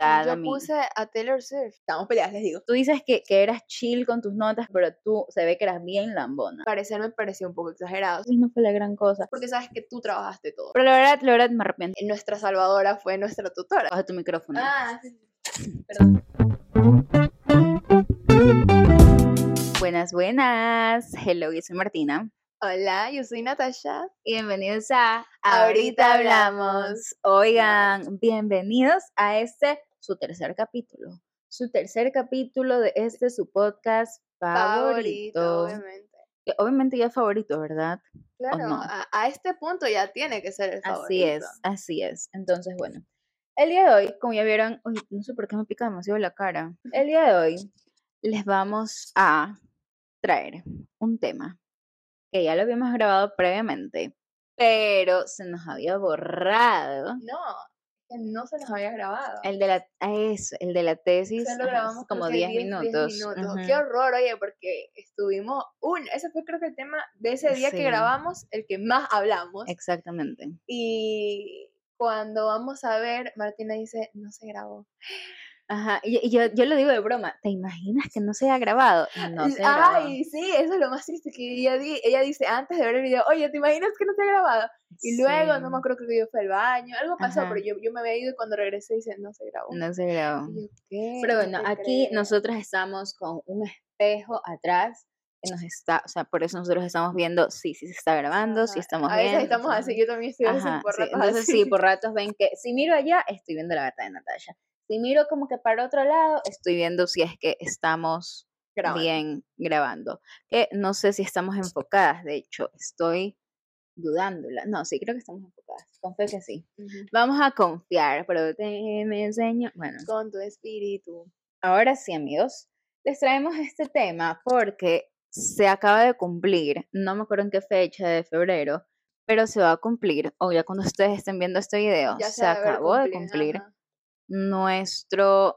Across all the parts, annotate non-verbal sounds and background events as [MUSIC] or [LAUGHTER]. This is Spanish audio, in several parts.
Yo puse a Taylor Swift. Estamos peleadas, les digo. Tú dices que, que eras chill con tus notas, pero tú se ve que eras bien lambona. Parecer me pareció un poco exagerado. No fue la gran cosa. Porque sabes que tú trabajaste todo. Pero la verdad, la verdad me arrepiento. Nuestra salvadora fue nuestra tutora. Baja tu micrófono. Ah, sí. Perdón. Buenas, buenas. Hello, yo soy Martina. Hola, yo soy Natasha. Y bienvenidos a Ahorita Hablamos. Oigan, bienvenidos a este, su tercer capítulo. Su tercer capítulo de este, su podcast favorito. Favorito, obviamente. Que obviamente ya es favorito, ¿verdad? Claro, no? a, a este punto ya tiene que ser el favorito. Así es, así es. Entonces, bueno, el día de hoy, como ya vieron, uy, no sé por qué me pica demasiado la cara. El día de hoy les vamos a traer un tema que ya lo habíamos grabado previamente, pero se nos había borrado. No, que no se nos había grabado. El de la, ah, eso, el de la tesis, Se lo ajá, grabamos como creo que 10 10 minutos. minutos. ujú. Qué horror, oye, porque estuvimos un, ese fue creo que el tema de ese día Sí. que grabamos, el que más hablamos. Exactamente. Y cuando vamos a ver, Martina dice, no se grabó. Ajá, y, y yo, yo lo digo de broma, ¿te imaginas que no se ha grabado? No se grabó. Ay, sí, eso es lo más triste que ella, di- ella dice antes de ver el video, oye, ¿te imaginas que no se ha grabado? Y luego, no Sí, me acuerdo, que yo fui al baño, algo pasó, Ajá. pero yo, yo me había ido y cuando regresé dice, no se grabó. No se grabó. Yo, ¿qué? Pero No bueno, aquí creo. nosotras estamos con un espejo atrás que nos está, o sea, por eso nosotros estamos viendo si sí, se está grabando, si Ajá, estamos A veces estamos así, yo también estoy así Ajá, por sí, ratos Entonces así. sí, por ratos ven que si miro allá, estoy viendo la gata de Natasha. Si miro como que para otro lado, estoy viendo si es que estamos Grabando. bien grabando. Que no sé si estamos enfocadas, de hecho, estoy dudándola. No, sí, creo que estamos enfocadas. Confío que sí. Vamos a confiar, pero te me enseño. Bueno, Con tu espíritu. Ahora sí, amigos, les traemos este tema porque se acaba de cumplir, no me acuerdo en qué fecha de febrero, pero se va a cumplir, o ya cuando ustedes estén viendo este video, Ya se acabó de cumplir ajá. Nuestro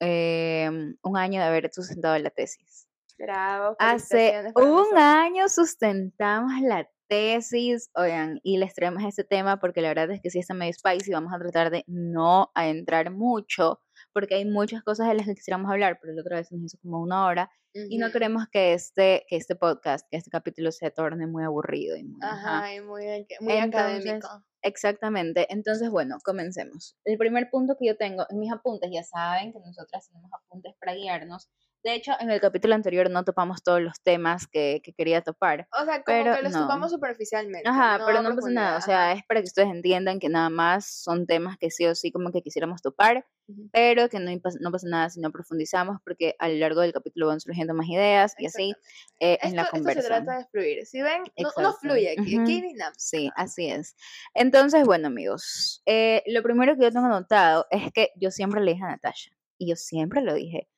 em, un año de haber sustentado la tesis. Bravo. Hace un año sustentamos la tesis, oigan, y les traemos este tema porque la verdad es que sí está medio spicy, vamos a tratar de no entrar mucho, porque hay muchas cosas de las que quisiéramos hablar, pero la otra vez nos hizo como una hora, y no queremos que este, que este podcast, que este capítulo se torne muy aburrido y muy, ajá. Ajá, y muy, muy Entonces, académico. Exactamente. Entonces, bueno, comencemos. El primer punto que yo tengo en mis apuntes, ya saben que nosotras tenemos apuntes para guiarnos. De hecho, en el capítulo anterior no topamos todos los temas que, que quería topar. O sea, como pero que los no. topamos superficialmente. Ajá, no pero no pasa nada. O sea, es para que ustedes entiendan que nada más son temas que sí o sí como que quisiéramos topar, pero que no, no pasa nada si no profundizamos, porque a lo largo del capítulo van surgiendo más ideas y así eh, en la Esto, esto se conversa. trata de fluir. Si ven, no, fluye aquí. Dinámica. Sí, así es. Entonces, bueno, amigos, eh, lo primero que yo tengo anotado es que yo siempre le dije a Natasha, y yo siempre lo dije,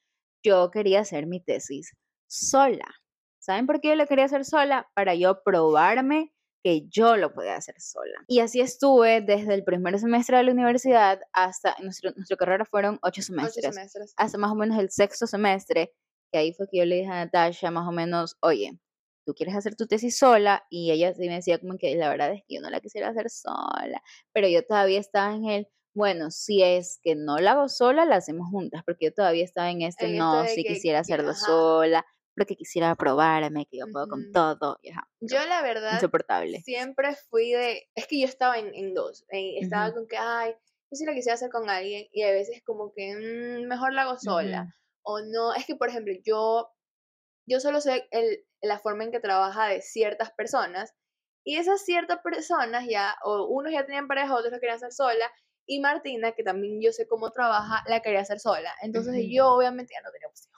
yo quería hacer mi tesis sola. ¿Saben por qué yo la quería hacer sola? Para yo probarme que yo lo podía hacer sola. Y así estuve desde el primer semestre de la universidad hasta, nuestro, nuestra carrera fueron ocho Ocho semestres, semestres. hasta más o menos el sexto semestre, que ahí fue que yo le dije a Natasha más o menos, oye, tú quieres hacer tu tesis sola, y ella sí me decía como que la verdad es que yo no la quisiera hacer sola, pero yo todavía estaba en el, bueno, si es que no la hago sola, la hacemos juntas, porque yo todavía estaba en este, En no, si que- quisiera hacerlo ajá. sola, porque quisiera probarme, que yo puedo con Ujú. todo, y ajá, Yo la verdad insoportable. siempre fui de, es que yo estaba en, en dos, en- estaba Ujú. con que, ay, yo sí la quisiera hacer con alguien y a veces como que "Mm, mejor la hago sola Ujú. o no, es que por ejemplo yo, yo solo sé el, la forma en que trabaja de ciertas personas y esas ciertas personas ya, o unos ya tenían pareja, otros la querían hacer sola y Martina, que también yo sé cómo trabaja, la quería hacer sola, entonces Ujú. yo obviamente ya no tenía opción.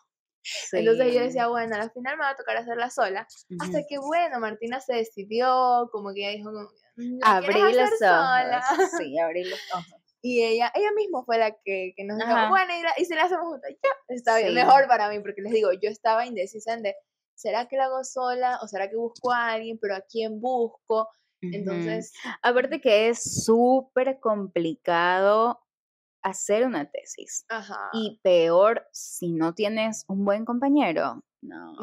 Entonces yo Sí. decía, bueno, al final me va a tocar hacerla sola. Hasta Ujú. que, bueno, Martina se decidió, como que ella dijo, como, "Mm, ¿la Abrí los hacer sola?" ojos. [LAUGHS] Sí, abrí los ojos. Y ella, ella misma fue la que, que nos dijo, bueno, y, la- y si la hacemos juntas, ya, está bien, Sí. mejor para mí, porque les digo, yo estaba indecisa en de, ¿será que la hago sola o será que busco a alguien? Pero ¿a quién busco? Entonces, Aparte que es súper complicado hacer una tesis. ajá. Y peor si no tienes un buen compañero. No,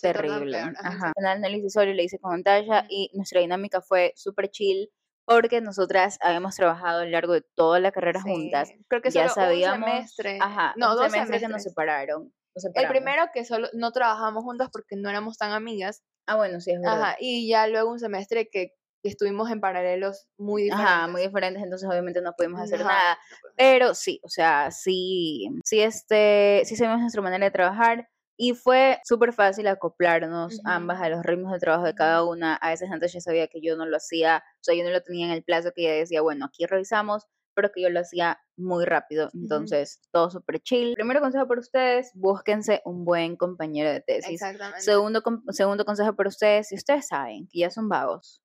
terrible. ajá, Ajá. Hice solo, le hice con Natasha Ujú. y nuestra dinámica fue súper chill porque nosotras habíamos trabajado a lo largo de toda la carrera juntas. Creo que ya solo sabíamos, un semestre. Ajá, no, un dos semestre que nos semestres. separaron. nos El primero que solo no trabajamos juntas porque no éramos tan amigas. Ah, bueno, sí, es verdad. Ajá, y ya luego un semestre que, que estuvimos en paralelos muy diferentes. Ajá, muy diferentes, entonces obviamente no pudimos hacer Ajá, nada. no podemos. Pero sí, o sea, sí, sí, este, sí sabemos nuestra manera de trabajar y fue súper fácil acoplarnos ambas a los ritmos de trabajo de cada una. A veces antes ya sabía que yo no lo hacía, o sea, yo no lo tenía en el plazo que ella decía, bueno, aquí revisamos, pero que yo lo hacía muy rápido, entonces todo súper chill. Primero consejo para ustedes, búsquense un buen compañero de tesis. Exactamente. Segundo, segundo consejo para ustedes, si ustedes saben que ya son vagos,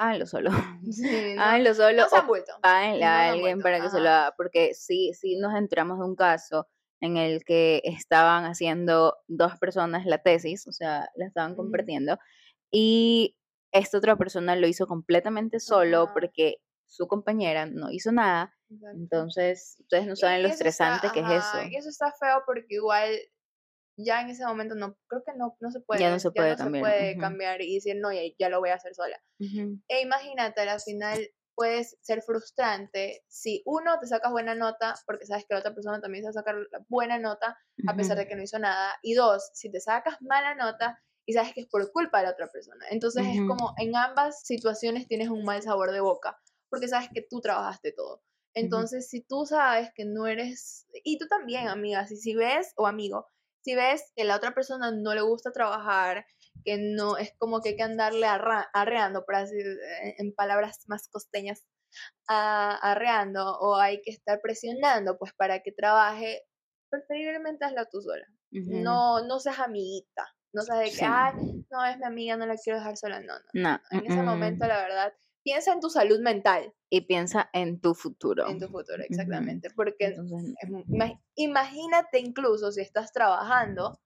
háganlo solo. [LAUGHS] Sí, [LAUGHS] no, háganlo solo no sean o no a alguien vuelto, para que se lo ajá. haga, porque sí, sí nos enteramos de un caso en el que estaban haciendo dos personas la tesis, o sea, la estaban compartiendo, y esta otra persona lo hizo completamente solo Ajá. porque su compañera no hizo nada, Exacto. entonces ustedes no saben Y lo está- estresante que es ajá, eso. Y eso está feo porque igual ya en ese momento no, creo que no, no se puede. Ya no se puede cambiar, puede ujú. cambiar y decir, no, ya, ya lo voy a hacer sola. Ujú. E imagínate, al final puedes ser frustrante si uno te sacas buena nota porque sabes que la otra persona también se va a sacar buena nota a pesar de que no hizo nada. Y dos, si te sacas mala nota y sabes que es por culpa de la otra persona. Entonces es Ujú. como en ambas situaciones tienes un mal sabor de boca porque sabes que tú trabajaste todo. Entonces, si tú sabes que no eres, y tú también, amiga, si, si ves, o amigo, si ves que la otra persona no le gusta trabajar, que no es como que hay que andarle arreando, por así, eh, en palabras más costeñas, a- arreando, o hay que estar presionando, pues para que trabaje, preferiblemente hazlo tú sola. Ujú. No, no seas amiguita, no seas de que, Sí. ay, no, es mi amiga, no la quiero dejar sola, no, no. No, En ese momento, la verdad, piensa en tu salud mental, y piensa en tu futuro. en tu futuro, exactamente, porque Entonces, es mu- ima- imagínate incluso si estás trabajando,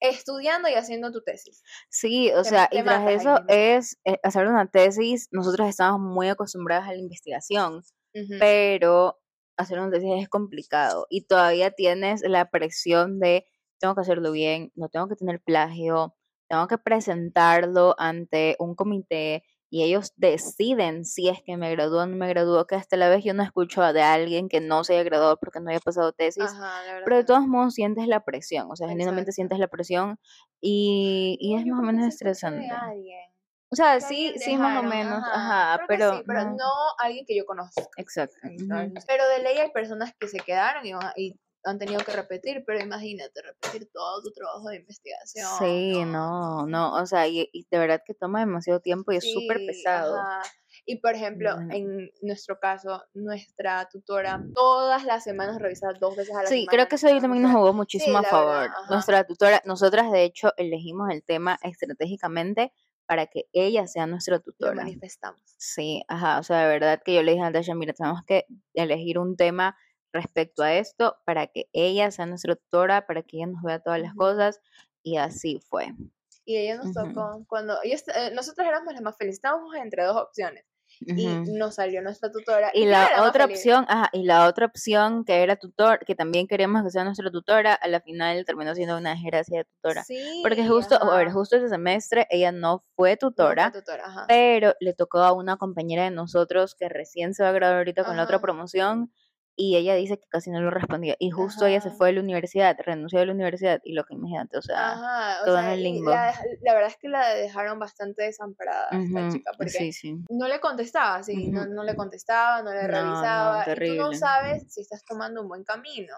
estudiando y haciendo tu tesis. Sí, o Te- sea, te y tras eso es eh, hacer una tesis, nosotros estamos muy acostumbradas a la investigación, Ujú. pero hacer una tesis es complicado y todavía tienes la presión de tengo que hacerlo bien, no tengo que tener plagio, tengo que presentarlo ante un comité y ellos deciden si es que me gradúo o no me gradúo, que hasta la vez yo no escucho de alguien que no se haya graduado porque no haya pasado tesis, Ajá, pero de todos modos sientes la presión, o sea, genuinamente sientes la presión y, y es yo más o menos estresante. O sea, sí, alguien sí, más o dejaron, menos, ajá, ajá, pero, sí, pero no, no alguien que yo conozca. exacto. Pero de ley hay personas que se quedaron y, y han tenido que repetir, pero imagínate repetir todo tu trabajo de investigación. Sí, no, no, o sea, y, y de verdad que toma demasiado tiempo y es súper Sí, pesado. ajá. Y por ejemplo, en nuestro caso, nuestra tutora todas las semanas revisa dos veces a la Sí, semana. creo que eso también nos jugó muchísimo a favor. verdad. Nuestra tutora, nosotras de hecho elegimos el tema estratégicamente para que ella sea nuestra Lo tutora. manifestamos. Sí, ajá, o sea, de verdad que yo le dije a Natasha, mira, tenemos que elegir un tema respecto a esto para que ella sea nuestra tutora, para que ella nos vea todas las cosas, y así fue. Y ella nos tocó, cuando ellos, eh, nosotros éramos las más felices, estábamos entre dos opciones. Y Ujú. nos salió nuestra tutora. Y era la otra opción, ajá, y la otra opción que era tutor, que también queríamos que sea nuestra tutora, a la final terminó siendo una desgracia de tutora. Sí, Porque justo, a ver, ajá. justo ese semestre ella no fue No fue tutora, tutora, ajá. pero le tocó a una compañera de nosotros que recién se va a graduar ahorita con la otra Ajá. promoción y ella dice que casi no lo respondía. Y justo ella se fue de la universidad, renunció de la universidad y lo que imagínate, o sea, Ajá, o todo en el limbo. la, verdad es que la dejaron bastante desamparada esta chica, porque sí, sí. no le contestaba, sí, no, no le contestaba, no le No, no, revisaba, y tú no sabes si estás tomando un buen camino.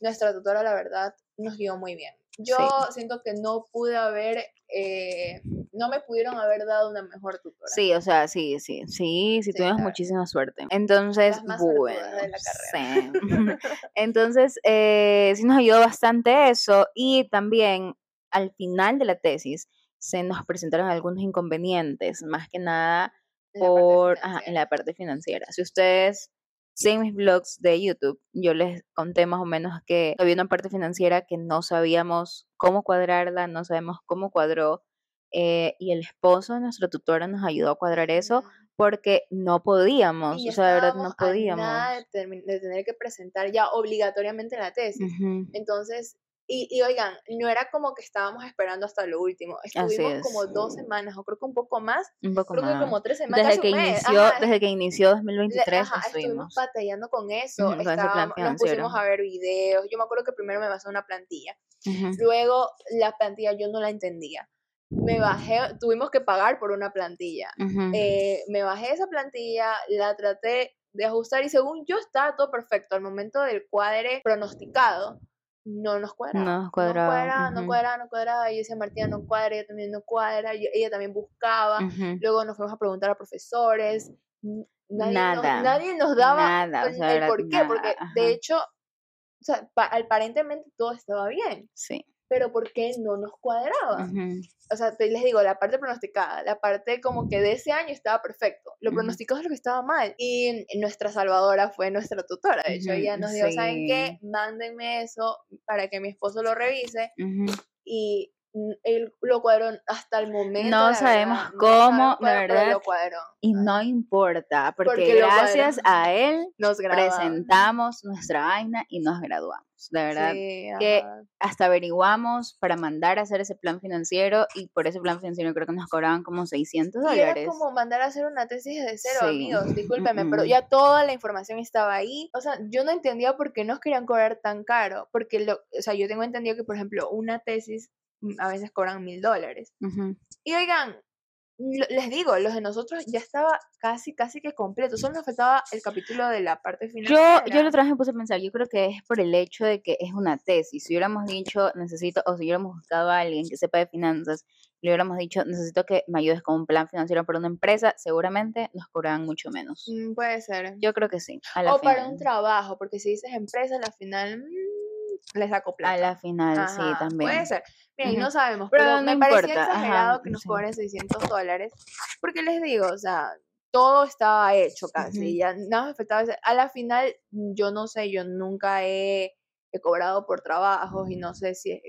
Nuestra tutora, la verdad, nos guió muy bien. Yo Sí. siento que no pude haber, eh, no me pudieron haber dado una mejor tutora. Sí, o sea, sí, sí, sí, sí, Sí, tuvimos muchísima suerte. Entonces, más bueno, suertudas de la sí. [LAUGHS] Entonces, eh, sí nos ayudó bastante eso y también al final de la tesis se nos presentaron algunos inconvenientes, más que nada En la parte por, ajá, en la parte financiera. Si ustedes siguen mis vlogs de YouTube, yo les conté más o menos que había una parte financiera que no sabíamos cómo cuadrarla, no sabemos cómo cuadró, eh, y el esposo de nuestra tutora nos ayudó a cuadrar eso Ujú. porque no podíamos, Y o sea, de verdad no a podíamos. nada de, tener que presentar ya obligatoriamente la tesis. Entonces, Y, y oigan, no era como que estábamos esperando hasta lo último. Estuvimos es. como dos semanas, o creo que un poco más. Un poco Creo más. que como tres semanas. desde que inició, ajá, desde que inició le- 2023 ajá, estuvimos estuvimos. batallando con eso. Estábamos- nos pusimos a ver videos. Yo me acuerdo que primero me basé una plantilla. Luego la plantilla yo no la entendía. Me bajé, tuvimos que pagar por una plantilla. Eh, me bajé esa plantilla, la traté de ajustar y según yo estaba todo perfecto. Al momento del cuadre pronosticado, no nos cuadraba. No nos No cuadraba, cuadraba, no ujú. cuadraba, no cuadraba. Y yo decía, Martina, no cuadra, ella también no cuadra. ella también buscaba. Luego nos fuimos a preguntar a profesores. Nadie, Nada, nos, nadie nos daba nada, o el, sea, el era por qué, porque de hecho, o sea, pa- aparentemente todo estaba bien, Sí. Pero ¿por qué no nos cuadraba? O sea, les digo, la parte pronosticada, la parte como que de ese año estaba perfecto, lo pronosticado es lo que estaba mal. Y nuestra salvadora fue nuestra tutora, de hecho, ella nos dijo, ¿saben qué? Mándenme eso para que mi esposo lo revise y él lo cuadró hasta el momento. No sabemos verdad, no cómo, pero verdad, lo cuadró. Y no importa, porque, Porque gracias a él Nos presentamos nuestra vaina y nos graduamos. De verdad, Sí, que ajá. hasta averiguamos para mandar a hacer ese plan financiero y por ese plan financiero creo que nos cobraban como 600 Y era dólares. como mandar a hacer una tesis de cero, Sí. amigos. Discúlpenme, pero ya toda la información estaba ahí. O sea, yo no entendía por qué nos querían cobrar tan caro. Porque, lo, o sea, yo tengo entendido que, por ejemplo, una tesis a veces cobran mil dólares. Ujú. Y oigan, lo- les digo, los de nosotros ya estaba casi, casi que completo. Solo nos faltaba el capítulo de la parte Yo, financiera. yo la otra vez me puse a pensar, yo creo que es por el hecho de que es una tesis. Si hubiéramos dicho, necesito, o si hubiéramos buscado a alguien que sepa de finanzas, le hubiéramos dicho, necesito que me ayudes con un plan financiero para una empresa, seguramente nos cobraban mucho menos. Mm, puede ser. Yo creo que sí. A la o para final. un trabajo, porque si dices empresa, a la final les saco plata. A la final, sí, Ajá, también. Puede ser. Mira, y no sabemos, Pero pero, no me parecía importa, ajá, exagerado que nos sí. cobren 600 dólares, porque les digo, o sea, todo estaba hecho casi, Ujú. ya nada faltaba. hacer. A la final, yo no sé, yo nunca he, he cobrado por trabajos y no sé si es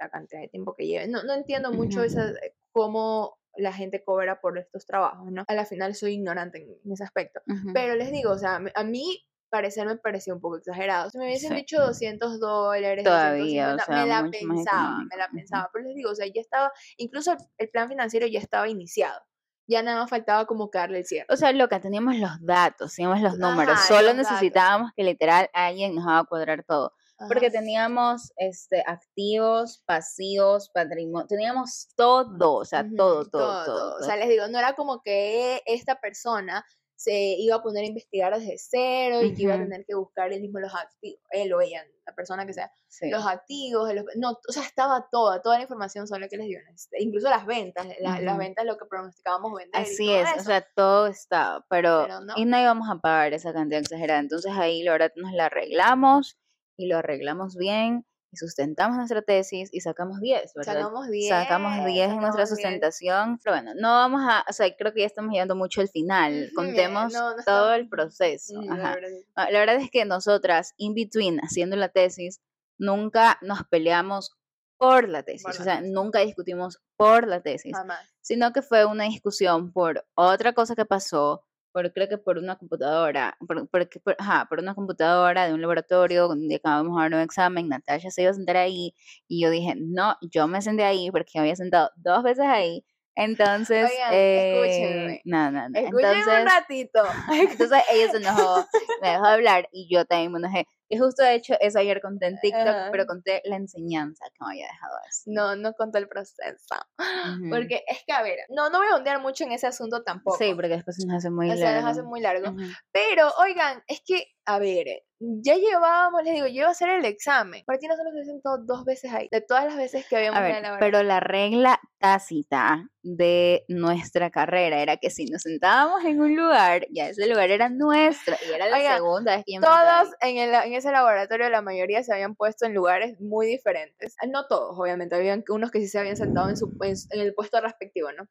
la cantidad de tiempo que lleve. No, no entiendo mucho Ujú. esa, cómo la gente cobra por estos trabajos, ¿no? A la final soy ignorante en, en ese aspecto. Pero les digo, o sea, a mí parecer me pareció un poco exagerado. Si me hubiesen Sí. dicho 200 dólares, Todavía, o 250, sea, me la pensaba, me la pensaba. Pero les digo, o sea, ya estaba, incluso el, plan financiero ya estaba iniciado. Ya nada más faltaba como darle el cierre. O sea, loca, teníamos los datos, teníamos los números, Ajá, solo los datos. necesitábamos que literal alguien nos haga cuadrar todo. Porque teníamos este, activos, pasivos, patrimonio, teníamos todo, o sea, todo, todo, todo. O sea, les digo, no era como que esta persona se iba a poner a investigar desde cero y que iba a tener que buscar él mismo los activos, él o ella, la persona que sea, Sí. los activos, los- no, o sea, estaba toda, toda la información sobre lo que les dio, este, incluso las ventas, la- las ventas, lo que pronosticábamos vender. Así es, o sea, todo estaba, pero, Pero no. y no íbamos a pagar esa cantidad exagerada. Entonces ahí la verdad nos la arreglamos y lo arreglamos bien y sustentamos nuestra tesis y sacamos 10, ¿verdad? Sacamos 10. Sacamos 10 en nuestra sacamos 10. sustentación, pero bueno, no vamos a, o sea, creo que ya estamos llegando mucho al final. Contemos no, no todo el proceso. La Ajá. verdad. Ah, La verdad es que nosotras, in between, haciendo la tesis, nunca nos peleamos por la tesis, Por o sea, tesis. nunca discutimos por la tesis, Jamás. sino que fue una discusión por otra cosa que pasó, por creo que por una computadora, por, por, por- ajá, por una computadora de un laboratorio donde acabamos de dar un examen, Natasha se iba a sentar ahí y yo dije, no, yo me senté ahí porque había sentado dos veces ahí, entonces, Oigan, eh, escúchenme. no, no, no, entonces, un ratito. [LAUGHS] entonces ella se enojó, me dejó de hablar y yo también me enojé. Y justo de hecho eso ayer conté en TikTok, Ajá. pero conté la enseñanza que me había dejado eso. No, no contó el proceso. Ujú. Porque es que, a ver, no, no voy a ondear mucho en ese asunto tampoco. Sí, porque después nos hace muy o sea, largo. nos hace muy largo. Ujú. Pero, oigan, es que, a ver, ya llevábamos, les digo, yo iba a hacer el examen. Martina solo se sentó dos veces ahí, de todas las veces que habíamos A ver, elaborado. pero la regla tácita de nuestra carrera era que si nos sentábamos en un lugar, ya ese lugar era nuestro y era la Oigan, segunda vez que yo Todos en, el, en ese laboratorio, la mayoría se habían puesto en lugares muy diferentes. Ah, No todos, obviamente, habían unos que sí se habían sentado en, su, en, su- en el puesto respectivo, ¿no?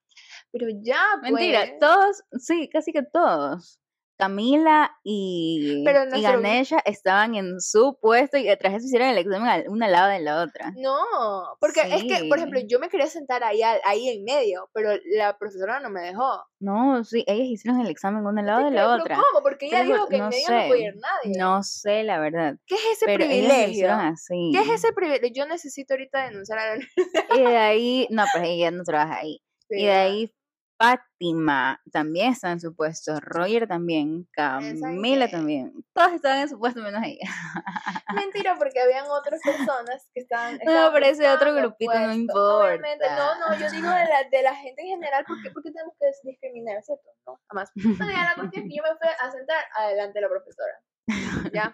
Pero ya. Mentira, pues, todos, sí, casi que todos. Camila y, Pero y nuestro- Ganesha estaban en su puesto y detrás de eso hicieron el examen una al lado de la otra. No, porque es que, por ejemplo, yo me quería sentar ahí, ahí en medio, pero la profesora no me dejó. No, sí, ellas hicieron el examen una al lado de la otra. ¿Cómo? Porque ella dijo que en no medio no sé, podía ir nadie. No sé, la verdad. ¿Qué es ese Pero privilegio? así. ¿Qué es ese privilegio? Yo necesito ahorita denunciar a la Y de [LAUGHS] ahí, no, pues ella no trabaja ahí. Y de ahí Fátima también está en su puesto, Roger también, Camila también. Todos estaban en su puesto menos ella. [LAUGHS] Mentira, porque habían otras personas que estaban. No, pero ese otro grupito no puesto. Obviamente, no, no, importa. yo digo de la, de la gente en general, porque, porque tenemos que discriminar, ¿cierto? No, jamás. Ya la cuestión es que yo me fui a sentar adelante de la profesora. ¿Ya?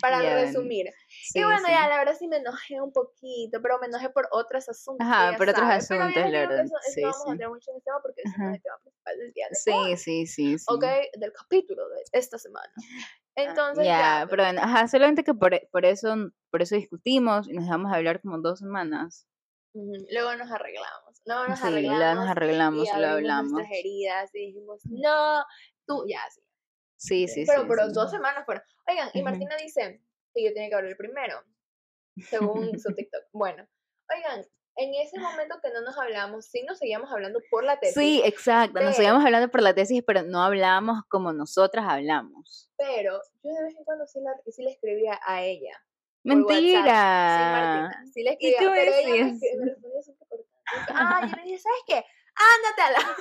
Para Ya, resumir. Sí, y bueno, sí. ya la verdad sí me enojé un poquito, pero me enojé por otros asuntos. Ajá, por otros sabes, asuntos, la verdad, eso- eso sí, vamos a sí. entrar mucho en este tema porque ese es el tema principal del día de Sí, hoy, sí, sí, sí. ¿ok? Del capítulo de esta semana. Entonces, ya, ya, pero bueno, ajá, solamente que por, por eso por eso discutimos y nos dejamos de hablar como dos semanas. Luego nos arreglamos. Luego nos sí, arreglamos. la nos arreglamos, y lo hablamos. nuestras heridas y dijimos, no, tú, ya, sí. Sí, sí, Pero sí. por sí. dos semanas fueron. Oigan, y. Martina dice que yo tenía que hablar primero, según su [LAUGHS] TikTok. Bueno, oigan, en ese momento que no nos hablamos, sí nos seguíamos hablando por la tesis. Sí, exacto. Nos pero- seguíamos hablando por la tesis, pero no hablábamos como nosotras hablamos. Pero yo de vez en cuando sí, la, sí le escribía a ella. WhatsApp. Sí, Mentira. Martina. Sí le ¿Y escribía, pero ella me, me respondía súper cortante. Ah, yo le dije, ¿sabes qué? Ándate a la...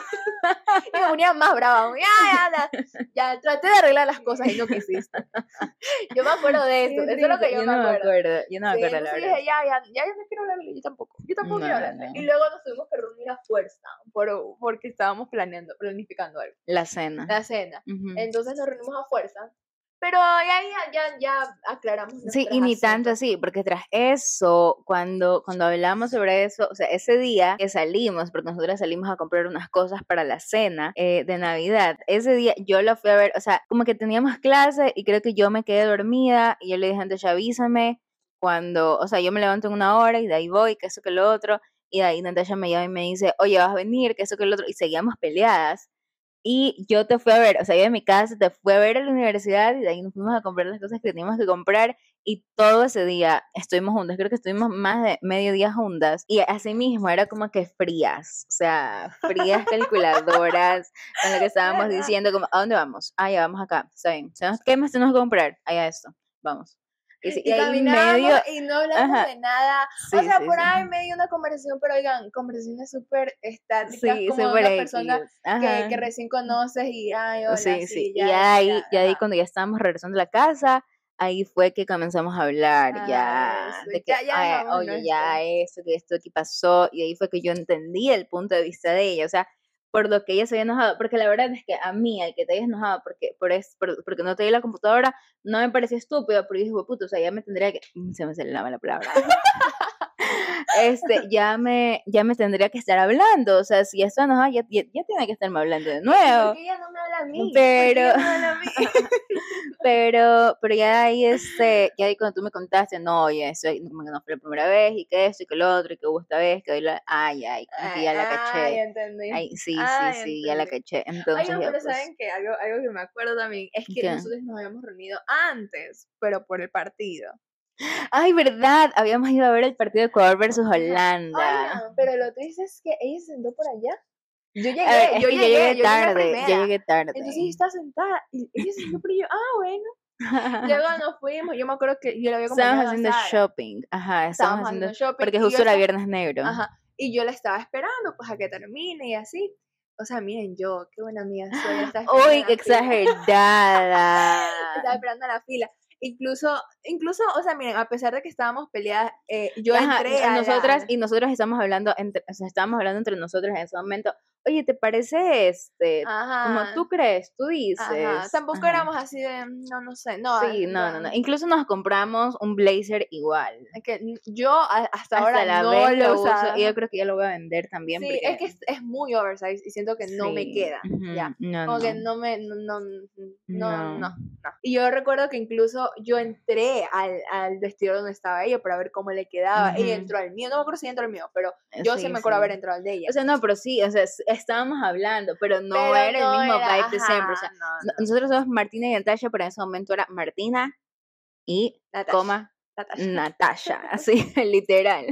[LAUGHS] y me ponía más brava. Ya, ya. Ya, traté de arreglar las cosas y no quisiste. [LAUGHS] yo me acuerdo de eso. Eso es lo que yo, no me acuerdo. Yo no me Sí, acuerdo, la entonces verdad. dije, ya, ya, ya, yo no quiero hablarle, yo tampoco. Yo tampoco quiero No, hablarle. no. Y luego nos tuvimos que reunir a fuerza por, porque estábamos planeando, planificando algo. La cena. La cena. Ujú. Entonces nos reunimos a fuerza. Pero ya, ya, ya, ya aclaramos. Sí, y ni tanto así, porque tras eso, cuando, cuando hablamos sobre eso, o sea, ese día que salimos, porque nosotros salimos a comprar unas cosas para la cena eh, de Navidad, ese día yo lo fui a ver, o sea, como que teníamos clase y creo que yo me quedé dormida y yo le dije antes, avísame cuando, o sea, yo me levanto en una hora y de ahí voy, que eso que lo otro, y de ahí Natasha me llama y me dice, oye, vas a venir, que eso que lo otro, y seguíamos peleadas. Y yo te fui a ver, o sea, yo de mi casa te fui a ver a la universidad y de ahí nos fuimos a comprar las cosas que teníamos que comprar y todo ese día estuvimos juntas, creo que estuvimos más de medio día juntas y así mismo era como que frías, o sea, frías calculadoras [LAUGHS] con lo que estábamos diciendo, como, ¿a dónde vamos? Ah, ya vamos acá, está bien, ¿sabemos qué más tenemos que comprar? Allá esto, vamos. Y, Y, y caminábamos medio, y no hablamos ajá. de nada. sí, o sea, sí, por sí. ahí medio una conversación, pero oigan, conversaciones súper estáticas, como una persona que, que recién conoces y, ay, hola, sí, sí, ya, y ahí, ya, ya ahí cuando ya estábamos regresando a la casa, ahí fue que comenzamos a hablar Ah, ya, eso, de que, ya- ya "Ay, oye, ya esto, que esto aquí pasó, y ahí fue que yo entendí el punto de vista de ella, o sea, por lo que ella se había enojado, porque la verdad es que a mí, al que te hayas enojado porque, por es, por- porque no te di la computadora, no me pareció estúpido, pero dije, puto, o sea, ya me tendría que, mm, se me sale la mala palabra, este, ya me, ya me tendría que estar hablando, o sea, si ya está enojada, ya, ya, ya tiene que estarme hablando de nuevo. ¿Por qué ella no me habla a mí? ¿Por qué Pero- ella no me habla a mí? [LAUGHS] pero, pero ya ahí, este, ya ahí cuando tú me contaste, no, oye, eso no fue la primera vez, y que esto, y que lo otro, y que hubo esta vez, que hoy la, ay, ay, que ya la Ay, caché. entendí. Ay, sí, Ay, sí, sí, ya la entendí. caché. Entonces, Oigan, ya, pero pues, ¿saben que algo, algo que me acuerdo también es que ¿Qué? nosotros nos habíamos reunido antes, pero por el partido. Ay, verdad, habíamos ido a ver el partido de Ecuador versus. Holanda. Oigan, pero lo triste es que ella se sentó por allá. Yo llegué, ver, yo llegué, llegué tarde, yo llegué tarde. Entonces ella estaba sentada y ella se sentó por yo, ah, bueno. [LAUGHS] Luego nos fuimos, yo me acuerdo que yo la había Estábamos haciendo Sara. shopping, ajá, estábamos haciendo, shopping. porque justo era Viernes Negro. Ajá, y yo la estaba esperando pues a que termine y así. O sea, miren yo, qué buena amiga soy. Uy, exagerada. [LAUGHS] Estaba esperando a la fila. Incluso, incluso, o sea, miren, a pesar de que estábamos peleadas, eh, yo Ajá, entré la- nosotras y nosotros estamos hablando entre, o sea, estábamos hablando entre nosotros en ese momento. Oye, ¿te parece este? Como Ajá. tú crees, tú dices. Ajá, Tampoco Ajá. éramos así de, no, no sé, no. Sí, no, no, no. Incluso nos compramos un blazer igual. Es que yo hasta, Hasta ahora la no vez lo uso y yo creo que ya lo voy a vender también. Sí, porque... es que es, es muy oversize y siento que no me Sí, queda. ujú, Ya. No, Como que no. no me, no, no, no, No. no, no. Y yo recuerdo que incluso yo entré al, al vestidor donde estaba ella para ver cómo le quedaba. Ella Ujú. entró al mío, no me acuerdo si entró al mío, pero yo sí, me acuerdo haber entrado al de ella. O sea, no, pero sí, o sea, es, es estábamos hablando, pero no Pero era no el mismo era, vibe de siempre. O sea, no, no- no. nosotros somos Martina y Natasha, pero en ese momento era Martina y Natasha, coma Natasha. Natasha, [LAUGHS] así, [LAUGHS] literal.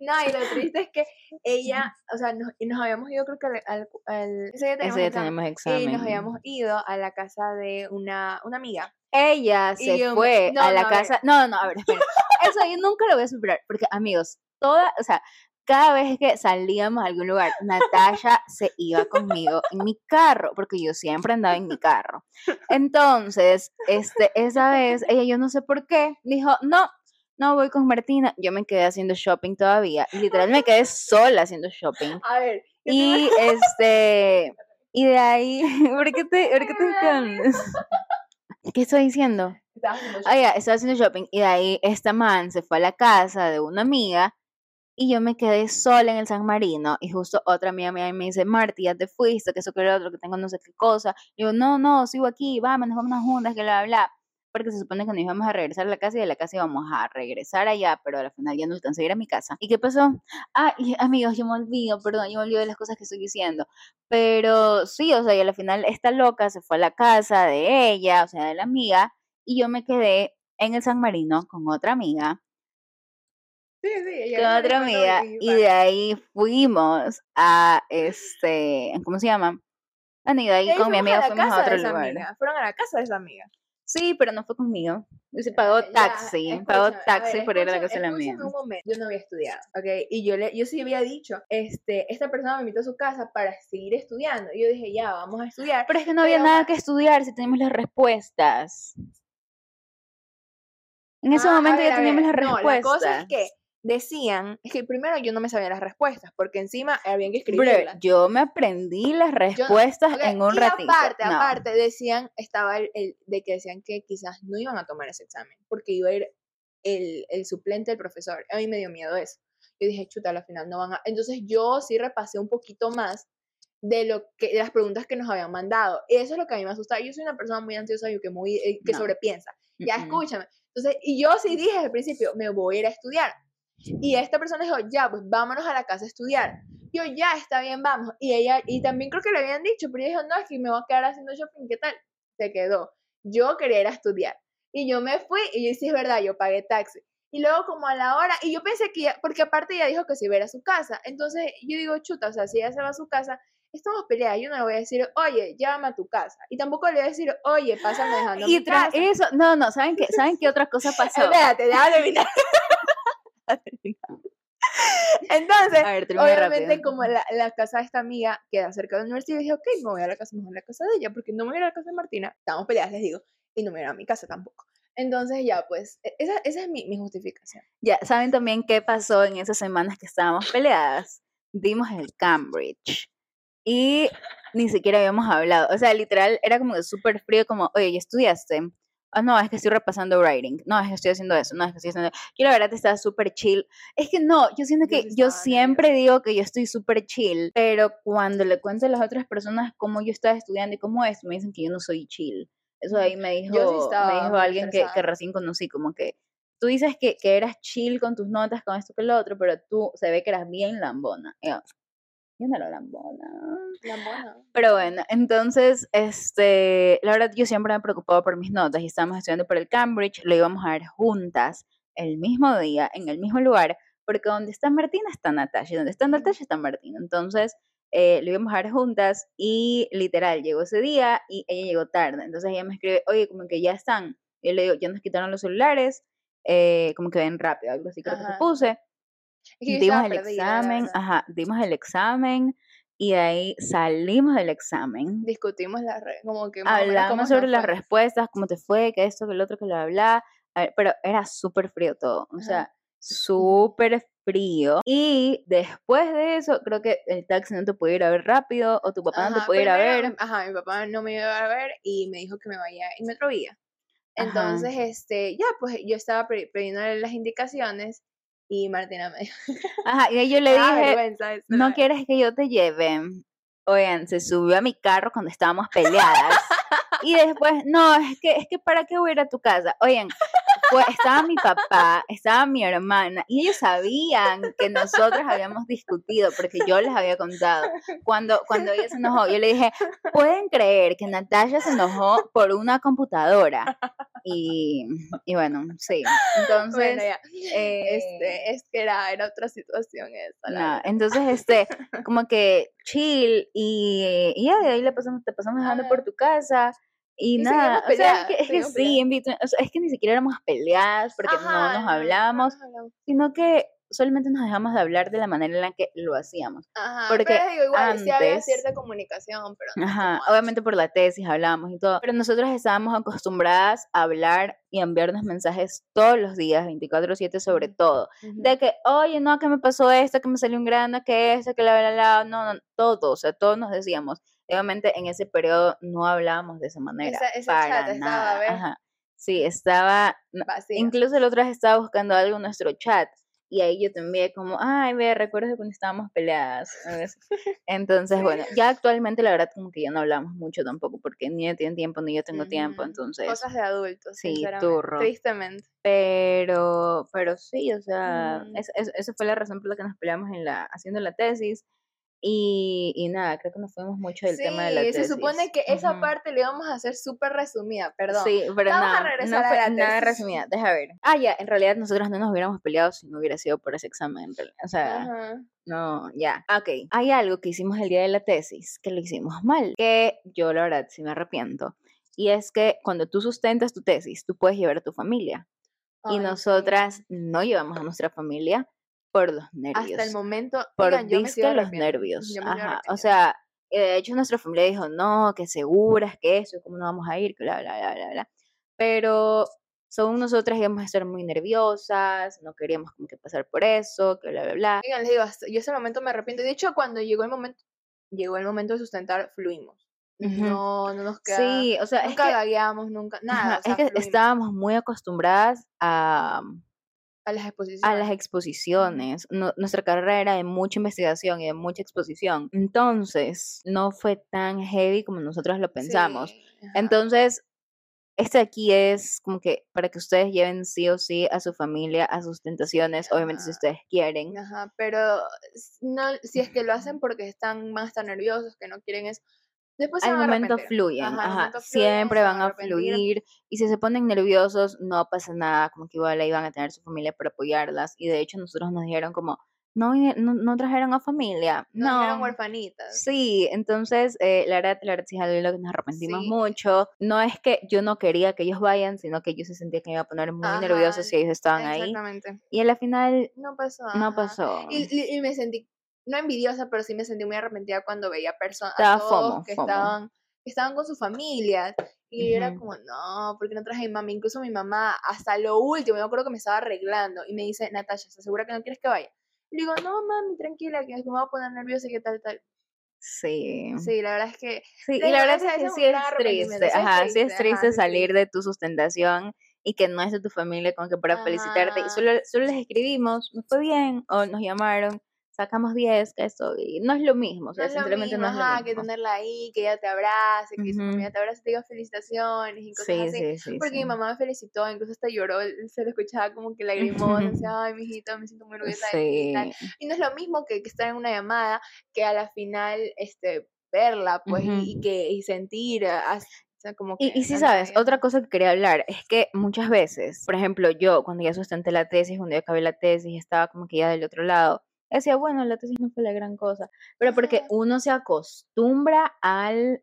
No, y lo triste es que ella, o sea, nos, habíamos ido, creo que al, al- al- ese día teníamos Ese día examen, tenemos y nos habíamos ido a la casa de una, una amiga. Ella se yo- fue no, a la no, a ver. casa. No, no, a ver, espera. Eso yo nunca lo voy a superar. Porque, amigos, toda, o sea, cada vez que salíamos a algún lugar, Natasha se iba conmigo en mi carro, porque yo siempre andaba en mi carro. Entonces, este, esa vez, ella, yo no sé por qué, dijo, no, no voy con Martina. Yo me quedé haciendo shopping todavía. Literal, me quedé sola haciendo shopping. A ver, te Y este, y de ahí, [LAUGHS] ¿por qué te, por qué te? ¿Qué estoy diciendo? Ah, ya, estaba haciendo shopping y de ahí esta man se fue a la casa de una amiga y yo me quedé sola en el San Marino y justo otra amiga mía me dice, Marti, ya te fuiste, que eso que lo otro, que tengo no sé qué cosa. Y yo, no, no, sigo aquí, vámonos, vámonos juntas, que bla, bla, bla. Porque se supone que nos íbamos a regresar a la casa y de la casa íbamos a regresar allá, pero al final ya no alcancé a ir a mi casa. ¿Y qué pasó? Ah, y, amigos, yo me olvido, perdón, yo me olvido de las cosas que estoy diciendo. Pero sí, o sea, y al final esta loca se fue a la casa de ella, o sea, de la amiga, y yo me quedé en el San Marino con otra amiga, Sí, sí, con otra amiga, y de ahí fuimos a este, ¿cómo se llama? Bueno, y de ahí con mi a amiga fuimos a otro lugar. amiga, Fueron a la casa de esa amiga. Sí, pero no fue conmigo. Se pagó Ya, taxi, pagó taxi ver, por ir a la casa de la amiga. escúchame un momento. Yo no había estudiado, ¿ok? Y yo, le, yo sí había dicho, este, esta persona me invitó a su casa para seguir estudiando. Y yo dije, ya, vamos a estudiar. Pero es que no había Pero nada que estudiar si teníamos las respuestas. En ese Ah, momento ver, ya teníamos las No, respuestas. la cosa es que decían, es que primero yo no me sabía las respuestas, porque encima habían que Bro, escribirlas. yo me aprendí las respuestas Ok, en un y ratito. aparte, No. aparte, decían, estaba el, el de que decían que quizás no iban a tomar ese examen, porque iba a ir el, el suplente del profesor. A mí me dio miedo eso. Yo dije, chuta, al final no van a... Entonces yo sí repasé un poquito más de lo que de las preguntas que nos habían mandado. Eso es lo que a mí me asustaba. Yo soy una persona muy ansiosa y que muy eh, que No. sobrepiensa. Ya escúchame. Entonces, y yo sí dije al principio, me voy a ir a estudiar. Y esta persona dijo, ya, pues vámonos a la casa a estudiar. Yo, ya, está bien, vamos. Y ella, y también creo que le habían dicho, pero ella dijo, no, es que me voy a quedar haciendo shopping, ¿qué tal? Se quedó. Yo quería ir a estudiar. Y yo me fui, y yo sí es verdad, yo pagué taxi. Y luego como a la hora, y yo pensé que ya, porque aparte ella dijo que se iba a ir a su casa. Entonces yo digo, chuta, o sea, si ella se va a su casa, estamos peleadas, yo no le voy a decir, oye, llévame a tu casa. Y tampoco le voy a decir, oye, pásame dejando Y tras eso, no, no, ¿saben qué? ¿Saben qué otra cosa [LAUGHS] pasó? Espérate, déjame [LAUGHS] terminar. [LAUGHS] Entonces, A ver, termina obviamente, rápido. como la, la casa de esta amiga queda cerca de la universidad, dije, ok, me voy a la casa, mejor a la casa de ella, porque no me voy a ir a la casa de Martina. Estamos peleadas, les digo, y no me voy a ir a mi casa tampoco. Entonces, ya, pues, e- esa, esa es mi, mi justificación. Ya, ¿saben también qué pasó en esas semanas que estábamos peleadas? Dimos el Cambridge. Y ni siquiera habíamos hablado. O sea, literal, era como súper frío, como, oye, ¿ya estudiaste? Ah, no, es que estoy repasando writing. No, es que estoy haciendo eso. No, es que estoy haciendo... Yo la verdad estaba súper chill. Es que no, yo siento Yo que yo estaba siempre digo que yo estoy súper chill, pero cuando le cuento a las otras personas cómo yo estaba estudiando y cómo es, me dicen que yo no soy chill. Eso ahí me dijo, Yo sí me dijo alguien que, que recién conocí, como que tú dices que, que eras chill con tus notas, con esto, que lo otro, pero tú se ve que eras bien lambona. Y yo, yo no era lambona. La buena. Pero bueno, entonces, este, la verdad yo siempre me he preocupado por mis notas y estábamos estudiando por el Cambridge, lo íbamos a ver juntas el mismo día, en el mismo lugar, porque donde está Martina está Natasha, y donde está Natasha está Martina. Entonces, eh, lo íbamos a ver juntas y literal, llegó ese día y ella llegó tarde. Entonces ella me escribe, oye, como que ya están. Y yo le digo, ya nos quitaron los celulares, eh, como que ven rápido, algo así creo que Ajá. puse. Es que yo Dimos el perdida, examen, ajá, dimos el examen y de ahí salimos del examen. Discutimos la como que Hablamos sobre las fue. respuestas, cómo te fue, que esto, que el otro, que lo bla, a ver, pero era súper frío todo, o Ajá. sea, súper frío. Y después de eso, creo que el taxi no te puede ir a ver rápido, o tu papá no te Ajá, puede ir a ver. Ajá, mi papá no me iba a ver y me dijo que me vaya en Metrovía. Ajá. Entonces, este, ya, pues yo estaba pidiéndole las indicaciones y Martina me dijo, [LAUGHS] Ajá, y yo le "Me da dije, ¿no verdad". quieres que yo te lleve? Oigan, se subió a mi carro cuando estábamos peleadas. y después, no, es que, es que ¿para qué voy a ir a tu casa? Oigan, fue, estaba mi papá, estaba mi hermana, y ellos sabían que nosotros habíamos discutido, porque yo les había contado. Cuando, cuando ella se enojó, yo le dije, ¿pueden creer que Natalia se enojó por una computadora? Y, y bueno, sí. Entonces, Bueno, eh, Este, es que era, era otra situación esa. verdad. entonces, este, como que chill y, y ya de ahí le pasamos, te pasamos dejando por tu casa y, Y nada, o sea, es que, es que sí, en between- o sea, es que ni siquiera éramos peleadas porque no Ajá, nos hablamos, no nos hablamos. sino que solamente nos dejamos de hablar de la manera en la que lo hacíamos. Ajá, Porque pero digo, igual, sí había antes- cierta comunicación, pero no Ajá, obviamente por la tesis hablábamos y todo, pero nosotros estábamos acostumbradas a hablar y enviarnos mensajes todos los días, 24/7 sobre todo. antes. de que, oye, no, que me pasó esto, que me salió un grano, que esto, que la, la, la, no, no, todo, o sea, todos nos decíamos. Obviamente en ese periodo no hablábamos de esa manera. Esa- ese para chat estaba, nada. ¿ves? Ajá. Sí, estaba, Vacío. incluso el otro día estaba buscando algo en nuestro chat y ahí yo te envié como, ay, ve, recuerdo de cuando estábamos peleadas. Entonces, bueno, ya actualmente la verdad como que ya no hablamos mucho tampoco porque ni ella tiene tiempo ni yo tengo tiempo, Ujú. entonces, Cosas de adultos, sí, turro. Tristemente. pero, pero sí, o sea, Mm. es- es- esa fue la razón por la que nos peleamos en la, haciendo la tesis. Y, y nada, creo que nos fuimos mucho del tema de la Sí, tesis. se supone que esa Ujú. parte le íbamos a hacer súper resumida, perdón. Sí, pero Vamos a nada, no regresar a fue la nada tesis. resumida. Deja ver. Ah, ya, en realidad nosotros no nos hubiéramos peleado si no hubiera sido por ese examen. en realidad, O sea, Ajá. no, ya. Ok, hay algo que hicimos el día de la tesis que lo hicimos mal, que yo la verdad sí me arrepiento. Y es que cuando tú sustentas tu tesis, tú puedes llevar a tu familia. y Ay, sí. nosotras no llevamos a nuestra familia por los nervios. Hasta el momento, por oigan, yo me disque los nervios. yo me Ajá. O sea, eh, de hecho nuestra familia dijo, no, que seguras, que eso, cómo no vamos a ir, que bla, bla, bla, bla, bla. Pero según nosotras íbamos a estar muy nerviosas, no queríamos como que pasar por eso, que bla, bla, bla. Oigan, les digo, hasta- yo ese momento me arrepiento. De hecho, cuando llegó el momento, llegó el momento de sustentar, fluimos. No, no nos queda. Sí, o sea, es nunca que, gagueamos, nunca, nada. o sea, es que fluimos estábamos muy acostumbradas a, a las exposiciones. a las exposiciones. Nu- nuestra carrera era de mucha investigación y de mucha exposición. Entonces, no fue tan heavy como nosotros lo pensamos. Sí. Entonces, este aquí es como que para que ustedes lleven sí o sí a su familia a sus tentaciones, obviamente si ustedes quieren. Ajá, pero no, si es que lo hacen porque están, a estar nerviosos, que no quieren eso, después Al momento fluyen, Ajá, ajá, momento fluyen, siempre van a fluir y si se ponen nerviosos no pasa nada, como que igual ahí van a tener su familia para apoyarlas y de hecho nosotros nos dijeron como, no, no, no trajeron a familia, No, eran no, huerfanitas. Sí, entonces, eh, la verdad, la verdad sí es algo que nos arrepentimos Sí. mucho. No es que yo no quería que ellos vayan, sino que yo se sentía que me iba a poner muy nerviosa Ajá, si ellos estaban ahí. Exactamente. Y a la final No pasó. no ajá. pasó. Y, y- y me sentí, no envidiosa, pero sí me sentí muy arrepentida cuando veía personas que FOMO. estaban que estaban con sus familias y era Ujú. como, no, ¿por qué no traje a mi mamá? Incluso mi mamá, hasta lo último, yo creo que me estaba arreglando y me dice, Natasha, ¿estás segura que no quieres que vaya? Y digo, no, mami, tranquila, que me voy a poner nerviosa y que tal, tal. Sí. Sí, la verdad es que Sí, y le la verdad es que sí es triste. Ajá, sí es triste, salir de tu sustentación y que no es de tu familia como que para felicitarte. Y solo, solo les escribimos, me fue bien, o nos llamaron, sacamos 10, que eso. Y no es lo mismo, o No sea, es lo sinceramente mismo, no es lo ajá, que mismo. tenerla ahí, que ella te abrace, que su Ujú. familia te abrace, te diga felicitaciones y cosas Sí, así. sí, sí. Porque mi mamá me felicitó, incluso hasta lloró, se lo escuchaba como que lagrimón, decía, ay, mijita, me siento muy orgullosa y tal. Y no es lo mismo que, que estar en una llamada, que a la final, este, verla, pues, y- y, Ujú. que, y sentir, como que... Y, y sí, no sabes, otra cosa que quería hablar es que muchas veces, por ejemplo, yo cuando ya sustenté la tesis, cuando ya acabé la tesis y estaba como que ya del otro lado, decía, bueno, la tesis no fue la gran cosa, pero porque uno se acostumbra al,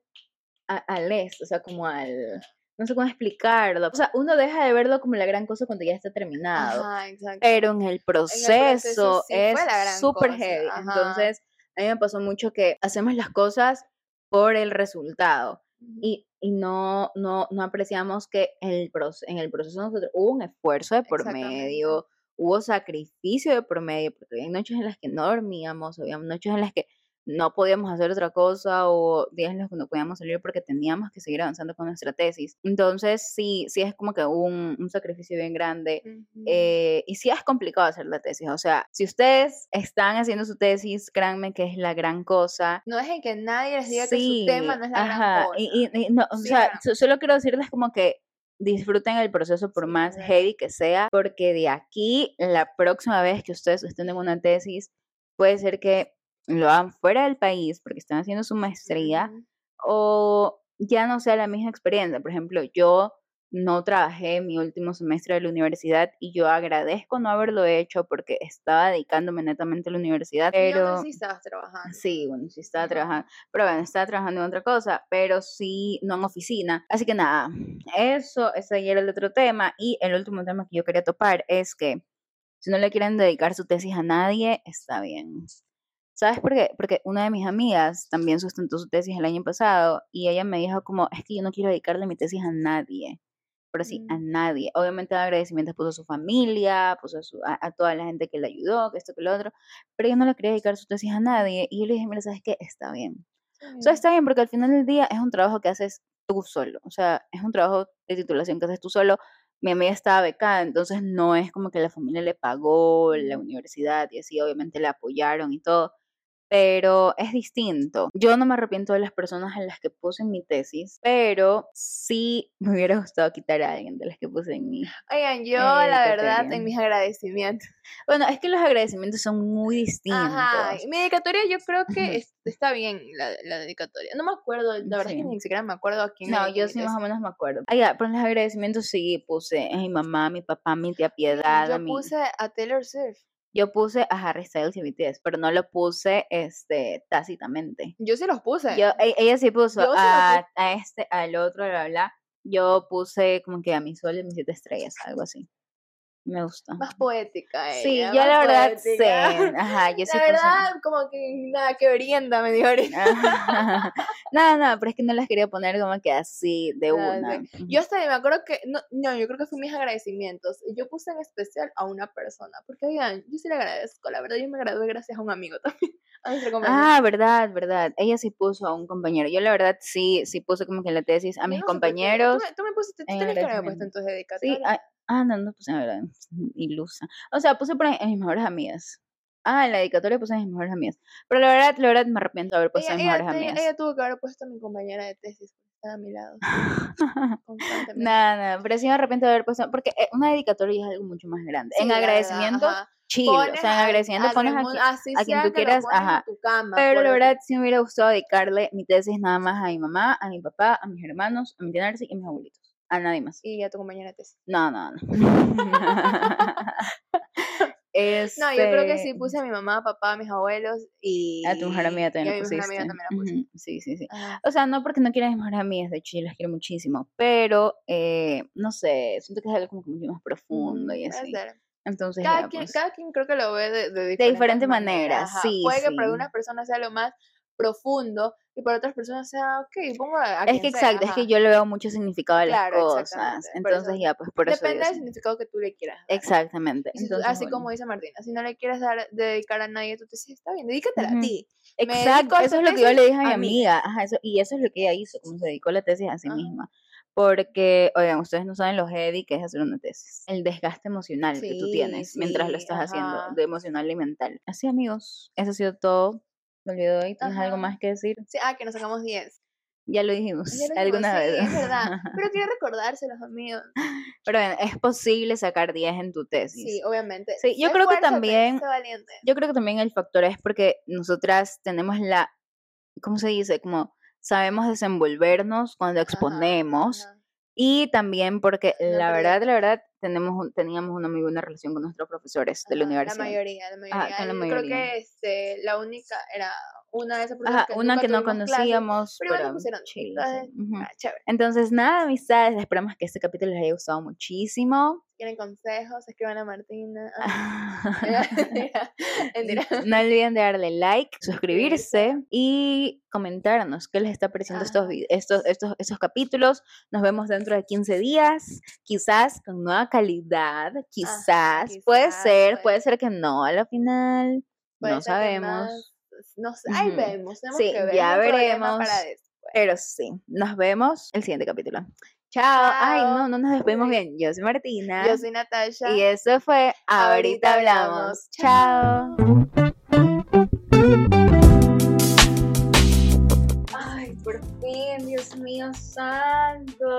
a- al esto, o sea, como al, no sé cómo explicarlo, o sea, uno deja de verlo como la gran cosa cuando ya está terminado, Ajá, exacto. pero en el proceso, sí fue es la gran súper heavy, ajá. entonces a mí me pasó mucho que hacemos las cosas por el resultado y, y no, no, no apreciamos que el en el proceso nosotros hubo un esfuerzo de por medio, hubo sacrificio de por medio, porque había noches en las que no dormíamos, había noches en las que no podíamos hacer otra cosa o días en los que no podíamos salir porque teníamos que seguir avanzando con nuestra tesis. Entonces sí, sí es como que un, un sacrificio bien grande Ujú. eh, y sí es complicado hacer la tesis. O sea, si ustedes están haciendo su tesis, créanme que es la gran cosa. No dejen que nadie les diga que Sí, su tema no es la ajá, gran cosa. Y, y- y no, o Sí, sea, solo quiero decirles como que disfruten el proceso por más heavy que sea, porque de aquí, la próxima vez que ustedes estén en una tesis, puede ser que lo hagan fuera del país porque están haciendo su maestría o ya no sea la misma experiencia. Por ejemplo, yo no trabajé mi último semestre de la universidad y yo agradezco no haberlo hecho porque estaba dedicándome netamente a la universidad, pero así estabas trabajando. sí, bueno, sí estaba trabajando, pero bueno, estaba trabajando en otra cosa, pero sí, no en oficina. Así que nada, eso, ese ya era el otro tema y el último tema que yo quería topar es que si no le quieren dedicar su tesis a nadie, está bien. ¿Sabes por qué? Porque una de mis amigas también sustentó su tesis el año pasado y ella me dijo como, es que yo no quiero dedicarle mi tesis a nadie, pero sí, a nadie. Obviamente agradecimientos puso a su familia, puso a, su- a, a toda la gente que le ayudó, que esto, que lo otro, pero ella no le quería dedicar su tesis a nadie y yo le dije, mira, ¿sabes qué? Está bien. O sea, está bien porque al final del día es un trabajo que haces tú solo, o sea, es un trabajo de titulación que haces tú solo. Mi amiga estaba becada, entonces no es como que la familia le pagó la universidad y así, obviamente le apoyaron y todo, pero es distinto. Yo no me arrepiento de las personas en las que puse mi tesis, pero sí me hubiera gustado quitar a alguien de las que puse en mi... Oigan, yo Eh, la verdad, en mis agradecimientos. Bueno, es que los agradecimientos son muy distintos. Ajá, mi dedicatoria yo creo que es- está bien la, la dedicatoria. No me acuerdo, la verdad es que ni siquiera me acuerdo a quién. No, yo sí más o menos me acuerdo. Ah, ya, pero en los agradecimientos sí puse a mi mamá, a mi papá, a mi tía Piedad, a Yo mi... puse a Taylor Swift. Yo puse a Harry Styles y BTS, pero no lo puse este, tácitamente. Yo sí los puse. Yo, e- ella sí puso a, a este, al otro, bla, bla. Yo puse como que a mi sol y mis siete estrellas, algo así. Me gusta. Más poética ella. Sí, yo la verdad sé. poética. Ajá, yo [LAUGHS] La verdad, como que nada que orienta me dio ahorita. [LAUGHS] No, no, pero es que no las quería poner como que así de Ah, una. Yo hasta me acuerdo que, no, no, yo creo que fue mis agradecimientos. Yo puse en especial a una persona, porque oigan, yo sí le agradezco, la verdad yo me gradué gracias a un amigo también, [LAUGHS] a. Ah, verdad, verdad. Ella sí puso a un compañero. Yo la verdad sí, sí puse como que en la tesis a mis no compañeros. Tú me, tú me pusiste, tú en tenés que haberme puesto agradecimiento. en tus Sí. Ah, no, no puse, a ver, ilusa. O sea, puse por ahí a mis mejores amigas. Ah, en la dedicatoria puse a mis mejores amigas. Pero la verdad, la verdad me arrepiento de haber puesto a mis mejores ella- amigas. ella tuvo que haber puesto a mi compañera de tesis, a mi lado. [LAUGHS] Nada, no, pero sí me arrepiento de haber puesto, porque eh, una dedicatoria es algo mucho más grande. Sí, en verdad, agradecimiento, chill. O sea, en agradecimiento al pones a quien, así a quien tú quieras, ajá. tu cama, Pero la verdad sí me hubiera gustado dedicarle mi tesis nada más a mi mamá, a mi papá, a mis hermanos, a mi tía y a mis abuelitos. A nadie más. Y a tu compañera de tesis. No, no, no. [LAUGHS] No, yo creo que sí Este, puse a mi mamá, papá, a mis abuelos y. A tu mejor amiga y también a la mi mejor amiga también la puse. Sí, sí, sí. O sea, no porque no quiera a mis mejores amigas, de hecho yo las quiero muchísimo, pero eh, no sé, siento que es algo como que mucho más profundo y así. Entonces, Cada ya, quien, pues, cada quien creo que lo ve de, de de diferentes diferente manera, sí, Puede que para algunas personas sea lo más profundo y para otras personas sea, ok, pongo a, a Es que exacto, es que yo le veo mucho significado a las Claro, cosas. Entonces, ya, pues por eso Depende del significado que tú le quieras dar. Exactamente. Entonces, así bueno. como dice Martina, si no le quieres dar, dedicar a nadie, tú te dices, está bien, dedícatela a ti. Exacto, eso es lo que yo le dije a mi amiga, ajá, eso, y eso es lo que ella hizo, como se dedicó a la tesis a sí Ajá. misma. Porque, oigan, ustedes no saben lo heavy que es hacer una tesis. El desgaste emocional que tú tienes mientras lo estás haciendo, de emocional y mental. Así, amigos, eso ha sido todo. Me olvidó hoy, ¿tienes algo Ajá. más que decir? Sí, ah, que nos sacamos 10. Ya lo dijimos Ya lo dijimos, alguna sí, vez. es verdad. Pero [LAUGHS] quiero recordárselos, amigos. Pero bueno, es posible sacar 10 en tu tesis. Sí, obviamente. Sí, yo creo que también-. Yo creo que también el factor es porque nosotras tenemos la, ¿cómo se dice? Como sabemos desenvolvernos cuando Ajá, exponemos. ajá. Y también porque No la verdad, la verdad, tenemos un- teníamos una muy buena relación con nuestros profesores de la universidad. La mayoría, la mayoría. con la Yo. Creo que este, la única era una de esas Ajá, personas que una que no conocíamos, pero pero chill, sí, Entonces, ah. Entonces, nada, amistades, esperamos que este capítulo les haya gustado muchísimo. Si quieren consejos, escriban a Martina. [LAUGHS] Ah. [LAUGHS] [LAUGHS] No olviden de darle like, suscribirse y comentarnos qué les está pareciendo estos, estos, estos, estos capítulos. Nos vemos dentro de 15 días, quizás con nueva calidad, quizás. puede ser, puede puede ser que no a la final. Puede no sabemos. Más- no sé, ahí vemos. Tenemos Sí, que ver. ya veremos. Para después. Pero sí, nos vemos el siguiente capítulo. Chao. Ay, no, no nos despedimos Uy. bien. Yo soy Martina. Yo soy Natasha. Y eso fue Ahorita Ahorita Hablamos. hablamos. Chao. Ay, por fin, Dios mío santo.